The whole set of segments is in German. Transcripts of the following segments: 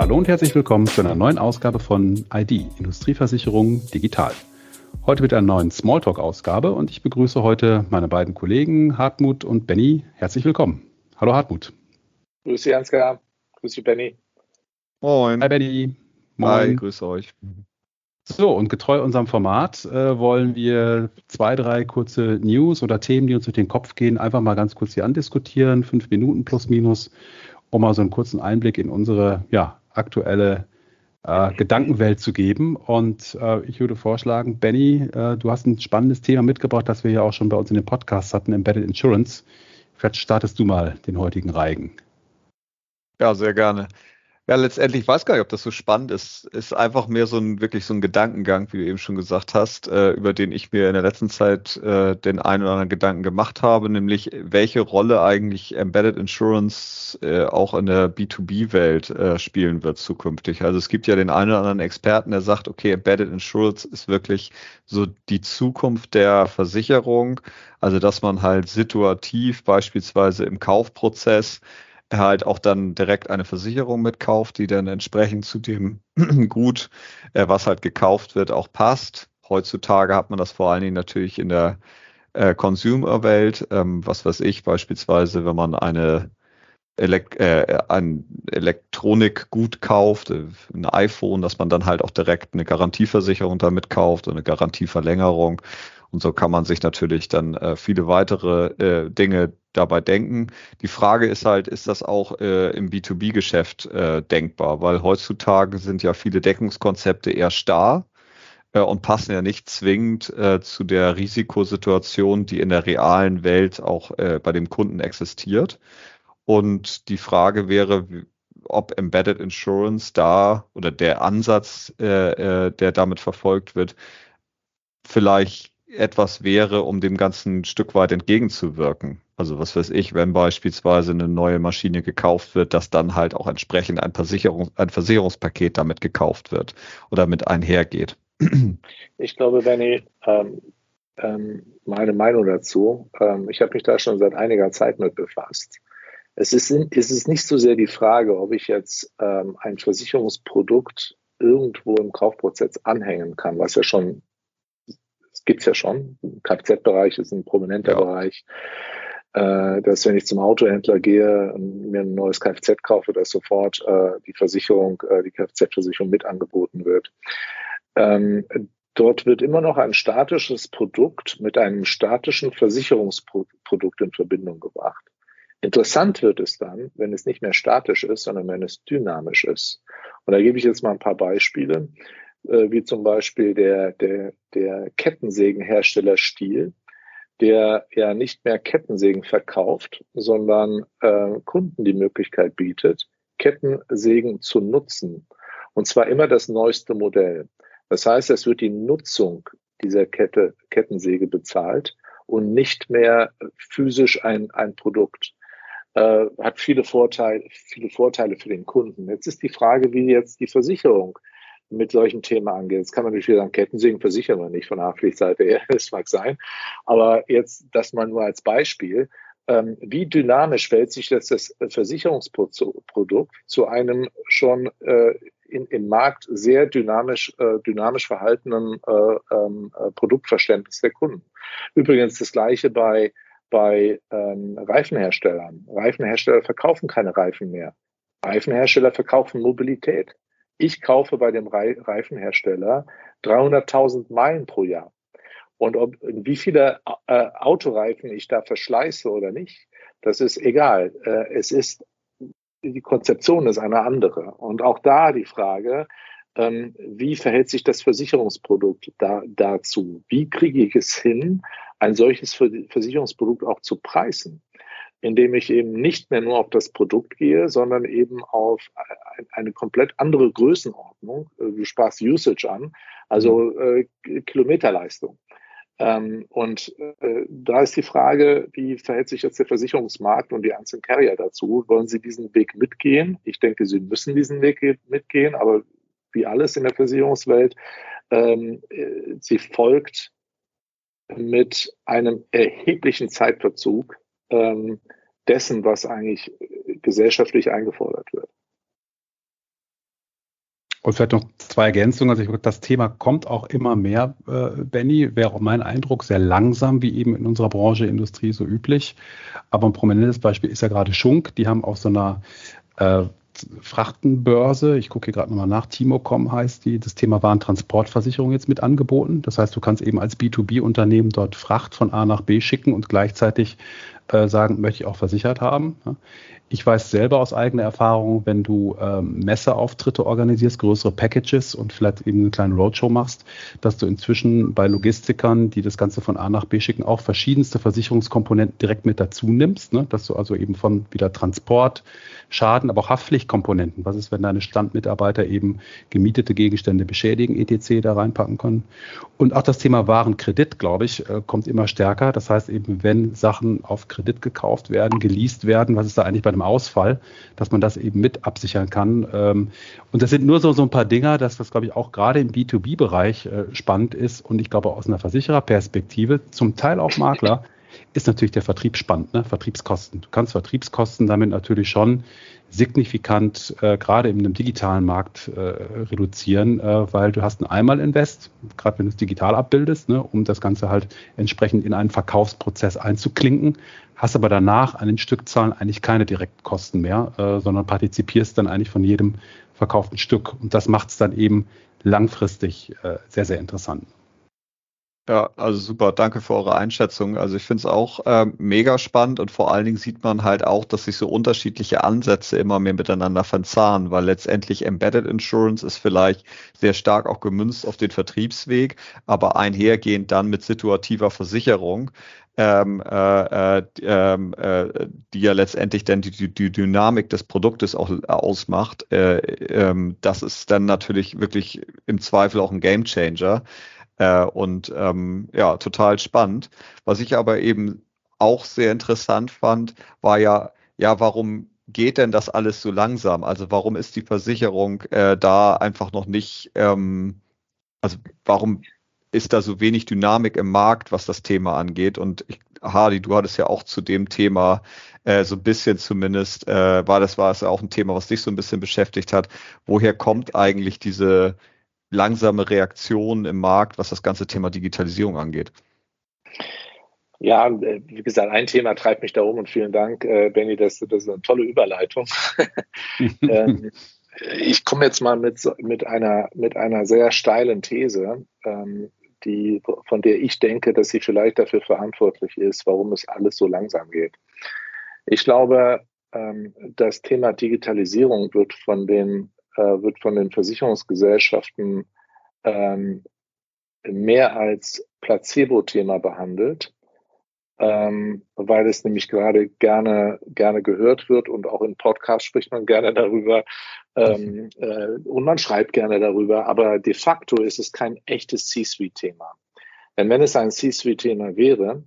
Hallo und herzlich willkommen zu einer neuen Ausgabe von ID, Industrieversicherung digital. Heute mit einer neuen Smalltalk-Ausgabe und ich begrüße heute meine beiden Kollegen Hartmut und Benny. Herzlich willkommen. Hallo Hartmut. Grüß Sie, Ansgar. Grüß Sie, Benny. Moin. Hi, Benny. Moin. Hi, grüße euch. So, und getreu unserem Format äh, wollen wir zwei, drei kurze News oder Themen, die uns durch den Kopf gehen, einfach mal ganz kurz hier andiskutieren. Fünf Minuten plus minus, um mal so einen kurzen Einblick in unsere ja, aktuelle äh, Gedankenwelt zu geben. Und äh, ich würde vorschlagen, Benny, äh, du hast ein spannendes Thema mitgebracht, das wir ja auch schon bei uns in den Podcast hatten, Embedded Insurance. Vielleicht startest du mal den heutigen Reigen. Ja, sehr gerne. Ja, letztendlich weiß gar nicht, ob das so spannend ist. Ist einfach mehr so ein wirklich so ein Gedankengang, wie du eben schon gesagt hast, äh, über den ich mir in der letzten Zeit äh, den einen oder anderen Gedanken gemacht habe, nämlich welche Rolle eigentlich Embedded Insurance äh, auch in der B2B-Welt äh, spielen wird zukünftig. Also es gibt ja den einen oder anderen Experten, der sagt, okay, Embedded Insurance ist wirklich so die Zukunft der Versicherung. Also dass man halt situativ beispielsweise im Kaufprozess halt auch dann direkt eine Versicherung mitkauft, die dann entsprechend zu dem Gut, äh, was halt gekauft wird, auch passt. Heutzutage hat man das vor allen Dingen natürlich in der äh, Consumer-Welt, ähm, was weiß ich, beispielsweise, wenn man eine Elek äh, ein Elektronikgut kauft, äh, ein iPhone, dass man dann halt auch direkt eine Garantieversicherung damit kauft und eine Garantieverlängerung. Und so kann man sich natürlich dann äh, viele weitere äh, Dinge dabei denken. Die Frage ist halt, ist das auch äh, im B2B-Geschäft äh, denkbar? Weil heutzutage sind ja viele Deckungskonzepte eher starr äh, und passen ja nicht zwingend äh, zu der Risikosituation, die in der realen Welt auch äh, bei dem Kunden existiert. Und die Frage wäre, ob Embedded Insurance da oder der Ansatz, der damit verfolgt wird, vielleicht etwas wäre, um dem Ganzen ein Stück weit entgegenzuwirken. Also was weiß ich, wenn beispielsweise eine neue Maschine gekauft wird, dass dann halt auch entsprechend ein, Versicherung, ein Versicherungspaket damit gekauft wird oder mit einhergeht. Ich glaube, Benny, ähm, ähm, meine Meinung dazu, ähm, ich habe mich da schon seit einiger Zeit mit befasst. Es ist, es ist nicht so sehr die Frage, ob ich jetzt ähm, ein Versicherungsprodukt irgendwo im Kaufprozess anhängen kann, was ja schon gibt's ja schon. Kfz-Bereich ist ein prominenter ja. Bereich. Äh, dass wenn ich zum Autohändler gehe und mir ein neues Kfz kaufe, dass sofort äh, die Versicherung, äh, die Kfz-Versicherung mit angeboten wird. Ähm, dort wird immer noch ein statisches Produkt mit einem statischen Versicherungsprodukt in Verbindung gebracht. Interessant wird es dann, wenn es nicht mehr statisch ist, sondern wenn es dynamisch ist. Und da gebe ich jetzt mal ein paar Beispiele wie zum Beispiel der, der, der Kettensägenhersteller Stiel, der ja nicht mehr Kettensägen verkauft, sondern äh, Kunden die Möglichkeit bietet, Kettensägen zu nutzen. Und zwar immer das neueste Modell. Das heißt, es wird die Nutzung dieser Kette, Kettensäge bezahlt und nicht mehr physisch ein, ein Produkt. Äh, hat viele Vorteile, viele Vorteile für den Kunden. Jetzt ist die Frage, wie jetzt die Versicherung mit solchen Themen angeht. Jetzt kann man natürlich sagen, Kettensägen versichern wir nicht von der Haftpflichtseite her, das mag sein. Aber jetzt das mal nur als Beispiel. Ähm, wie dynamisch fällt sich das, das Versicherungsprodukt zu einem schon äh, im Markt sehr dynamisch, äh, dynamisch verhaltenen äh, ähm, äh, Produktverständnis der Kunden? Übrigens das Gleiche bei, bei ähm, Reifenherstellern. Reifenhersteller verkaufen keine Reifen mehr. Reifenhersteller verkaufen Mobilität. Ich kaufe bei dem Reifenhersteller 300.000 Meilen pro Jahr. Und ob, wie viele äh, Autoreifen ich da verschleiße oder nicht, das ist egal. Äh, es ist, die Konzeption ist eine andere. Und auch da die Frage, ähm, wie verhält sich das Versicherungsprodukt da, dazu? Wie kriege ich es hin, ein solches Versicherungsprodukt auch zu preisen? Indem ich eben nicht mehr nur auf das Produkt gehe, sondern eben auf eine komplett andere Größenordnung. Äh, du sprachst Usage an, also äh, Kilometerleistung. Ähm, und äh, da ist die Frage, wie verhält sich jetzt der Versicherungsmarkt und die einzelnen Carrier dazu? Wollen sie diesen Weg mitgehen? Ich denke, sie müssen diesen Weg mitgehen, aber wie alles in der Versicherungswelt, ähm, äh, sie folgt mit einem erheblichen Zeitverzug ähm, dessen, was eigentlich gesellschaftlich eingefordert wird. Und vielleicht noch zwei Ergänzungen. Also ich glaube, das Thema kommt auch immer mehr, äh, Benny, wäre auch mein Eindruck, sehr langsam, wie eben in unserer Branche, Industrie so üblich. Aber ein prominentes Beispiel ist ja gerade Schunk. Die haben auf so einer äh, Frachtenbörse, ich gucke hier gerade nochmal nach, Timocom heißt die, das Thema Warentransportversicherung jetzt mit angeboten. Das heißt, du kannst eben als B2B-Unternehmen dort Fracht von A nach B schicken und gleichzeitig äh, sagen, möchte ich auch versichert haben. Ich weiß selber aus eigener Erfahrung, wenn du ähm, Messeauftritte organisierst, größere Packages und vielleicht eben eine kleine Roadshow machst, dass du inzwischen bei Logistikern, die das Ganze von A nach B schicken, auch verschiedenste Versicherungskomponenten direkt mit dazu nimmst, ne? dass du also eben von wieder Transport, Schaden, aber auch Haftpflichtkomponenten. Was ist, wenn deine Standmitarbeiter eben gemietete Gegenstände beschädigen, etc. da reinpacken können? Und auch das Thema Warenkredit, glaube ich, äh, kommt immer stärker. Das heißt eben, wenn Sachen auf Kredit gekauft werden, geleast werden, was ist da eigentlich bei einem Ausfall, dass man das eben mit absichern kann. Ähm, und das sind nur so, so ein paar Dinger, dass das, glaube ich, auch gerade im B2B-Bereich äh, spannend ist und ich glaube aus einer Versichererperspektive, zum Teil auch Makler, ist natürlich der Vertrieb spannend, ne? Vertriebskosten. Du kannst Vertriebskosten damit natürlich schon signifikant äh, gerade in einem digitalen Markt äh, reduzieren, äh, weil du hast ein Einmal-Invest, gerade wenn du es digital abbildest, ne, um das Ganze halt entsprechend in einen Verkaufsprozess einzuklinken, hast aber danach an den Stückzahlen eigentlich keine direkten Kosten mehr, äh, sondern partizipierst dann eigentlich von jedem verkauften Stück. Und das macht es dann eben langfristig äh, sehr, sehr interessant. Ja, also super, danke für eure Einschätzung. Also ich finde es auch ähm, mega spannend und vor allen Dingen sieht man halt auch, dass sich so unterschiedliche Ansätze immer mehr miteinander verzahnen, weil letztendlich Embedded Insurance ist vielleicht sehr stark auch gemünzt auf den Vertriebsweg, aber einhergehend dann mit situativer Versicherung. Ähm, äh, äh, ähm, äh, die ja letztendlich dann die, die, Dynamik des Produktes auch ausmacht. Äh, ähm, das ist dann natürlich wirklich im Zweifel auch ein Gamechanger. Äh, und ähm, ja, total spannend. Was ich aber eben auch sehr interessant fand, war ja, ja, warum geht denn das alles so langsam? Also warum ist die Versicherung äh, da einfach noch nicht, ähm, also warum ist da so wenig Dynamik im Markt, was das Thema angeht? Und ich, Hardy, du hattest ja auch zu dem Thema äh, so ein bisschen zumindest, äh, war das war es ja auch ein Thema, was dich so ein bisschen beschäftigt hat. Woher kommt eigentlich diese langsame Reaktion im Markt, was das ganze Thema Digitalisierung angeht? Ja, äh, wie gesagt, ein Thema treibt mich da um und vielen Dank, äh, Benny, das, das ist eine tolle Überleitung. ähm, ich komme jetzt mal mit, mit, einer, mit einer sehr steilen These, ähm, die, von der ich denke, dass sie vielleicht dafür verantwortlich ist, warum es alles so langsam geht. Ich glaube, ähm, das Thema Digitalisierung wird von den äh, wird von den Versicherungsgesellschaften ähm, mehr als Placebo-Thema behandelt, ähm, weil es nämlich gerade gerne, gerne gehört wird und auch in Podcasts spricht man gerne darüber ähm, äh, und man schreibt gerne darüber, aber de facto ist es kein echtes C-Suite-Thema. Denn wenn es ein C-Suite-Thema wäre,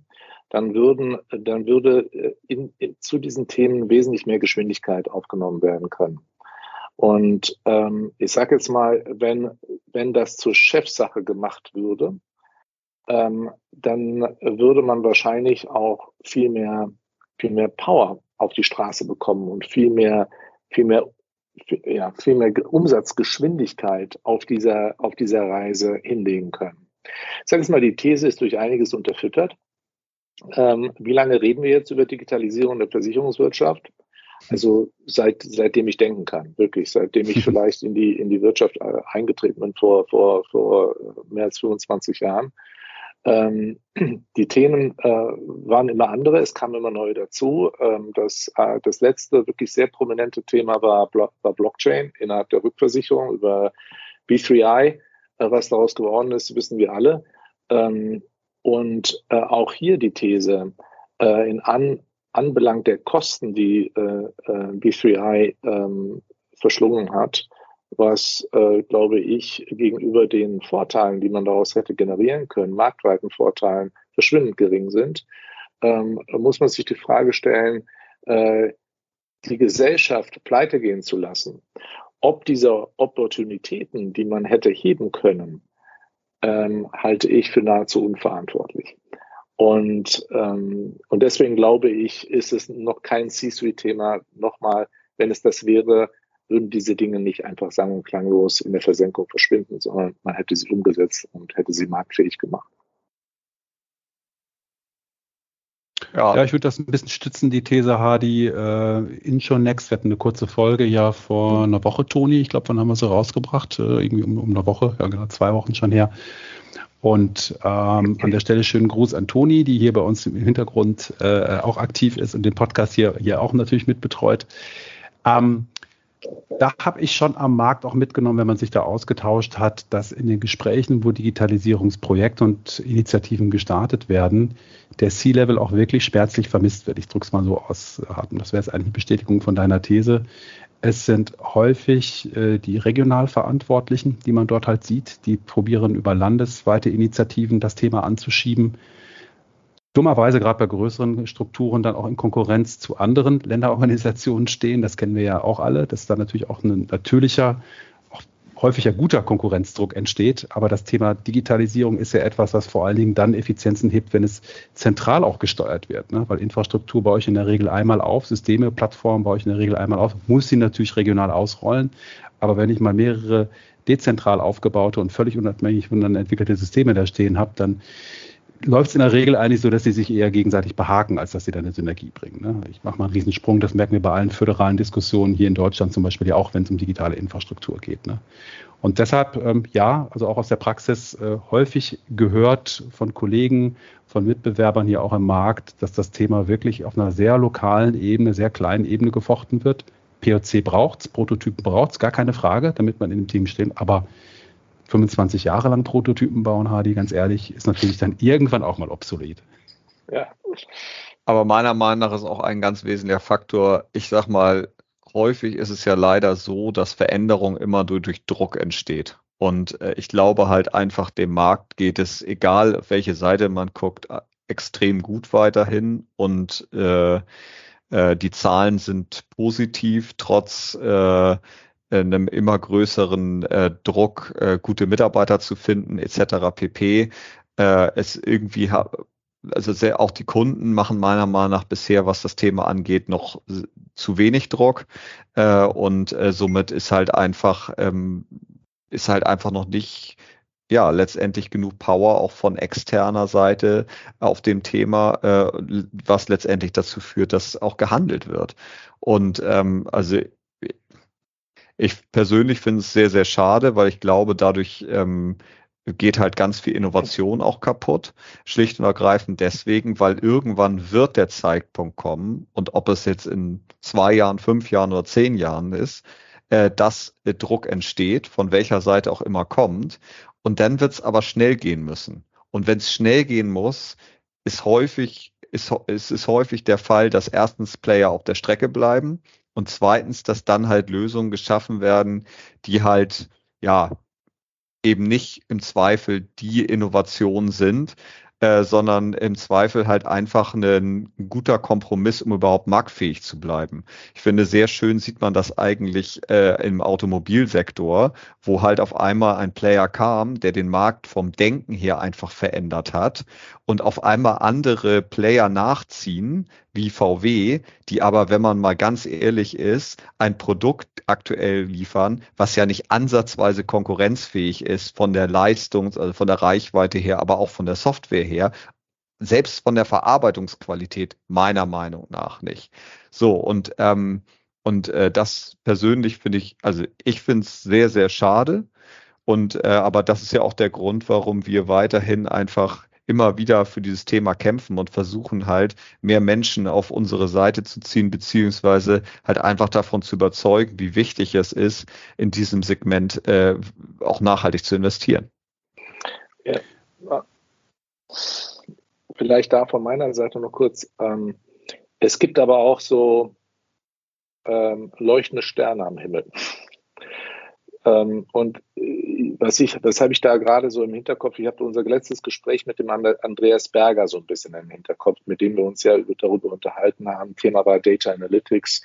dann würden, dann würde äh, in, in, zu diesen Themen wesentlich mehr Geschwindigkeit aufgenommen werden können. Und ähm, ich sage jetzt mal, wenn, wenn das zur Chefsache gemacht würde, ähm, dann würde man wahrscheinlich auch viel mehr, viel mehr Power auf die Straße bekommen und viel mehr, viel mehr, viel, ja, viel mehr Umsatzgeschwindigkeit auf dieser, auf dieser Reise hinlegen können. Ich sage jetzt mal, die These ist durch einiges unterfüttert. Ähm, wie lange reden wir jetzt über Digitalisierung der Versicherungswirtschaft? Also seit, seitdem ich denken kann, wirklich, seitdem ich vielleicht in die, in die Wirtschaft äh, eingetreten bin vor, vor, vor mehr als 25 Jahren. Ähm, die Themen äh, waren immer andere, es kam immer neu dazu. Ähm, das, äh, das letzte wirklich sehr prominente Thema war, war Blockchain innerhalb der Rückversicherung über B3I. Äh, was daraus geworden ist, wissen wir alle. Ähm, und äh, auch hier die These, äh, in an, anbelangt der Kosten, die äh, äh B3I ähm, verschlungen hat, was, äh, glaube ich, gegenüber den Vorteilen, die man daraus hätte generieren können, marktweiten Vorteilen, verschwindend gering sind, ähm, muss man sich die Frage stellen, äh, die Gesellschaft pleite gehen zu lassen, ob diese Opportunitäten, die man hätte heben können, ähm, halte ich für nahezu unverantwortlich. Und, ähm, und deswegen glaube ich, ist es noch kein C-Suite-Thema. Nochmal, wenn es das wäre, würden diese Dinge nicht einfach sang- und klanglos in der Versenkung verschwinden, sondern man hätte sie umgesetzt und hätte sie marktfähig gemacht. Ja. ja, ich würde das ein bisschen stützen, die These, Hardy. Äh, Intro Next, wir hatten eine kurze Folge ja vor einer Woche, Toni. Ich glaube, wann haben wir sie rausgebracht? Äh, irgendwie um, um eine Woche, ja genau, zwei Wochen schon her. Und ähm, an der Stelle schönen Gruß an Toni, die hier bei uns im Hintergrund äh, auch aktiv ist und den Podcast hier, hier auch natürlich mitbetreut. Ähm, da habe ich schon am Markt auch mitgenommen, wenn man sich da ausgetauscht hat, dass in den Gesprächen, wo Digitalisierungsprojekte und Initiativen gestartet werden, der C-Level auch wirklich schmerzlich vermisst wird. Ich drücke es mal so aus. Das wäre jetzt eigentlich eine Bestätigung von deiner These. Es sind häufig äh, die regional Verantwortlichen, die man dort halt sieht, die probieren über landesweite Initiativen das Thema anzuschieben dummerweise gerade bei größeren Strukturen dann auch in Konkurrenz zu anderen Länderorganisationen stehen. Das kennen wir ja auch alle, dass da natürlich auch ein natürlicher, häufiger guter Konkurrenzdruck entsteht. Aber das Thema Digitalisierung ist ja etwas, was vor allen Dingen dann Effizienzen hebt, wenn es zentral auch gesteuert wird. Ne? Weil Infrastruktur bei euch in der Regel einmal auf, Systeme, Plattformen bei euch in der Regel einmal auf, muss sie natürlich regional ausrollen. Aber wenn ich mal mehrere dezentral aufgebaute und völlig unabhängig voneinander entwickelte Systeme da stehen habe, dann läuft es in der Regel eigentlich so, dass sie sich eher gegenseitig behaken, als dass sie dann eine Synergie bringen. Ne? Ich mache mal einen Riesensprung, das merken wir bei allen föderalen Diskussionen hier in Deutschland zum Beispiel ja auch, wenn es um digitale Infrastruktur geht. Ne? Und deshalb, ähm, ja, also auch aus der Praxis äh, häufig gehört von Kollegen, von Mitbewerbern hier auch im Markt, dass das Thema wirklich auf einer sehr lokalen Ebene, sehr kleinen Ebene gefochten wird. POC braucht's, Prototypen braucht's, gar keine Frage, damit man in dem Team steht, aber 25 Jahre lang Prototypen bauen, Hardy, ganz ehrlich, ist natürlich dann irgendwann auch mal obsolet. Ja. Aber meiner Meinung nach ist auch ein ganz wesentlicher Faktor, ich sag mal, häufig ist es ja leider so, dass Veränderung immer durch, durch Druck entsteht. Und äh, ich glaube halt einfach, dem Markt geht es, egal auf welche Seite man guckt, extrem gut weiterhin. Und äh, äh, die Zahlen sind positiv, trotz äh, einem immer größeren äh, Druck, äh, gute Mitarbeiter zu finden, etc. pp. Äh, es irgendwie also sehr, auch die Kunden machen meiner Meinung nach bisher, was das Thema angeht, noch zu wenig Druck äh, und äh, somit ist halt einfach ähm, ist halt einfach noch nicht ja letztendlich genug Power auch von externer Seite auf dem Thema, äh, was letztendlich dazu führt, dass auch gehandelt wird. Und ähm, also ich persönlich finde es sehr, sehr schade, weil ich glaube, dadurch ähm, geht halt ganz viel Innovation auch kaputt. Schlicht und ergreifend deswegen, weil irgendwann wird der Zeitpunkt kommen und ob es jetzt in zwei Jahren, fünf Jahren oder zehn Jahren ist, äh, dass äh, Druck entsteht, von welcher Seite auch immer kommt. Und dann wird es aber schnell gehen müssen. Und wenn es schnell gehen muss, ist häufig, ist, ist, ist häufig der Fall, dass erstens Player auf der Strecke bleiben und zweitens, dass dann halt Lösungen geschaffen werden, die halt, ja, eben nicht im Zweifel die Innovation sind, äh, sondern im Zweifel halt einfach ein guter Kompromiss, um überhaupt marktfähig zu bleiben. Ich finde, sehr schön sieht man das eigentlich äh, im Automobilsektor, wo halt auf einmal ein Player kam, der den Markt vom Denken her einfach verändert hat und auf einmal andere Player nachziehen, wie VW, die aber, wenn man mal ganz ehrlich ist, ein Produkt aktuell liefern, was ja nicht ansatzweise konkurrenzfähig ist von der Leistung, also von der Reichweite her, aber auch von der Software her, selbst von der Verarbeitungsqualität meiner Meinung nach nicht. So und ähm, und äh, das persönlich finde ich, also ich finde es sehr sehr schade. Und äh, aber das ist ja auch der Grund, warum wir weiterhin einfach immer wieder für dieses Thema kämpfen und versuchen halt mehr Menschen auf unsere Seite zu ziehen, beziehungsweise halt einfach davon zu überzeugen, wie wichtig es ist, in diesem Segment äh, auch nachhaltig zu investieren. Ja. Vielleicht da von meiner Seite noch kurz. Ähm, es gibt aber auch so ähm, leuchtende Sterne am Himmel. Ähm, und äh, was ich, das habe ich da gerade so im Hinterkopf. Ich habe unser letztes Gespräch mit dem Andreas Berger so ein bisschen im Hinterkopf, mit dem wir uns ja darüber unterhalten haben. Thema war Data Analytics,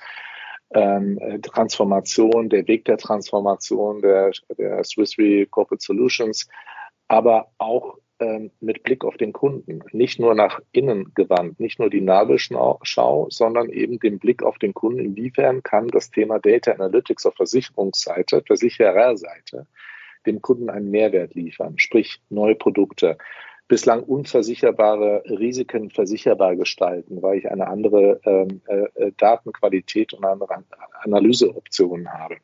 ähm, äh, Transformation, der Weg der Transformation der, der Swiss Re Corporate Solutions, aber auch ähm, mit Blick auf den Kunden, nicht nur nach innen gewandt, nicht nur die Nabelschau, sondern eben den Blick auf den Kunden. Inwiefern kann das Thema Data Analytics auf Versicherungsseite, Versichererseite, dem Kunden einen Mehrwert liefern, sprich neue Produkte, bislang unversicherbare Risiken versicherbar gestalten, weil ich eine andere ähm, äh, Datenqualität und andere Analyseoptionen habe.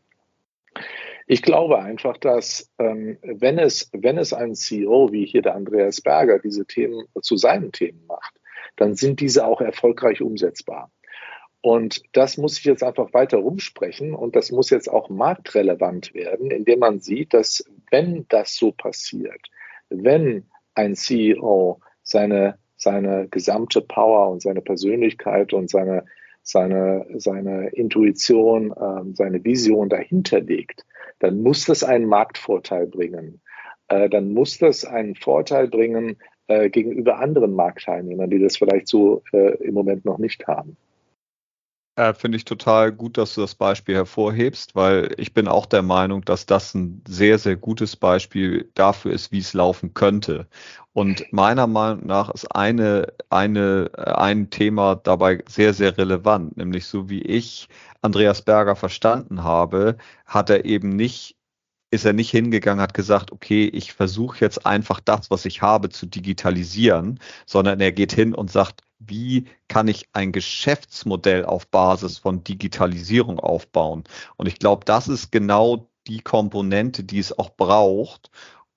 Ich glaube einfach, dass ähm, wenn es wenn es ein CEO wie hier der Andreas Berger diese Themen zu seinen Themen macht, dann sind diese auch erfolgreich umsetzbar. Und das muss ich jetzt einfach weiter rumsprechen und das muss jetzt auch marktrelevant werden, indem man sieht, dass wenn das so passiert, wenn ein CEO seine, seine gesamte Power und seine Persönlichkeit und seine, seine, seine Intuition, äh, seine Vision dahinter legt, dann muss das einen Marktvorteil bringen. Äh, dann muss das einen Vorteil bringen äh, gegenüber anderen Marktteilnehmern, die das vielleicht so äh, im Moment noch nicht haben. Äh, Finde ich total gut, dass du das Beispiel hervorhebst, weil ich bin auch der Meinung, dass das ein sehr, sehr gutes Beispiel dafür ist, wie es laufen könnte. Und meiner Meinung nach ist eine, eine, äh, ein Thema dabei sehr, sehr relevant, nämlich so wie ich Andreas Berger verstanden habe, hat er eben nicht ist er nicht hingegangen, hat gesagt, okay, ich versuche jetzt einfach das, was ich habe, zu digitalisieren, sondern er geht hin und sagt, wie kann ich ein Geschäftsmodell auf Basis von Digitalisierung aufbauen? Und ich glaube, das ist genau die Komponente, die es auch braucht,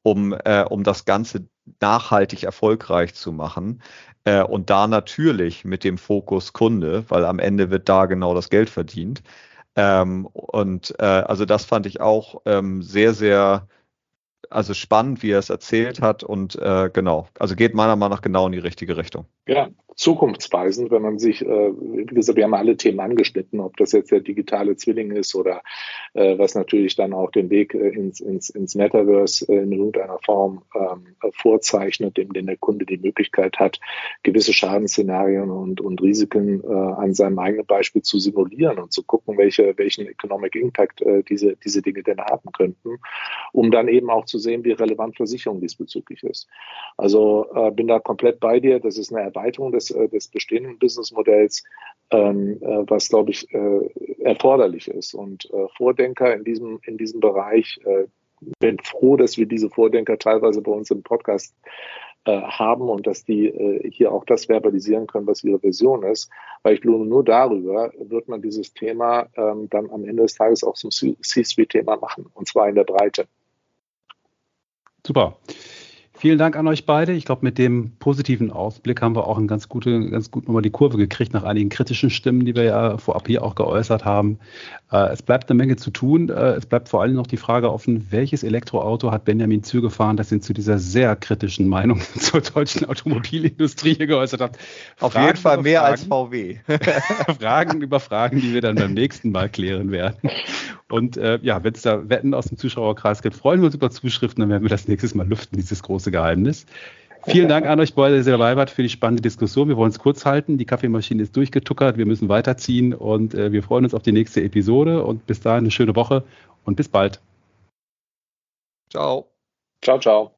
um, äh, um das Ganze nachhaltig erfolgreich zu machen. Äh, und da natürlich mit dem Fokus Kunde, weil am Ende wird da genau das Geld verdient. Ähm, und äh, also das fand ich auch ähm, sehr, sehr also spannend, wie er es erzählt hat und äh, genau, also geht meiner Meinung nach genau in die richtige Richtung. Ja, zukunftsweisend, wenn man sich, äh, wie gesagt, wir haben alle Themen angeschnitten, ob das jetzt der digitale Zwilling ist oder äh, was natürlich dann auch den Weg äh, ins, ins, ins Metaverse äh, in irgendeiner Form ähm, vorzeichnet, dem den der Kunde die Möglichkeit hat, gewisse Schadensszenarien und, und Risiken äh, an seinem eigenen Beispiel zu simulieren und zu gucken, welche, welchen Economic Impact äh, diese, diese Dinge denn haben könnten, um dann eben auch zu sehen, wie relevant Versicherung diesbezüglich ist. Also äh, bin da komplett bei dir. Das ist eine Erweiterung des, äh, des bestehenden Businessmodells, ähm, äh, was, glaube ich, äh, erforderlich ist. Und äh, Vordenker in diesem, in diesem Bereich, äh, bin froh, dass wir diese Vordenker teilweise bei uns im Podcast äh, haben und dass die äh, hier auch das verbalisieren können, was ihre Vision ist. Weil ich glaube, nur darüber wird man dieses Thema ähm, dann am Ende des Tages auch zum C-Suite-Thema machen, und zwar in der Breite. Super. Vielen Dank an euch beide. Ich glaube, mit dem positiven Ausblick haben wir auch eine ganz gute, ganz gut nochmal die Kurve gekriegt nach einigen kritischen Stimmen, die wir ja vorab hier auch geäußert haben. Äh, es bleibt eine Menge zu tun. Äh, es bleibt vor allem noch die Frage offen, welches Elektroauto hat Benjamin Zür gefahren, das ihn zu dieser sehr kritischen Meinung zur deutschen Automobilindustrie hier geäußert hat. Auf Fragen jeden Fall mehr Fragen, als VW. Fragen über Fragen, die wir dann beim nächsten Mal klären werden. Und äh, ja, wenn es da Wetten aus dem Zuschauerkreis gibt, freuen wir uns über Zuschriften, dann werden wir das nächstes Mal lüften, dieses große Geheimnis. Vielen Dank an euch beide, dass ihr dabei wart, für die spannende Diskussion. Wir wollen es kurz halten. Die Kaffeemaschine ist durchgetuckert. Wir müssen weiterziehen und äh, wir freuen uns auf die nächste Episode. Und bis dahin eine schöne Woche und bis bald. Ciao. Ciao, ciao.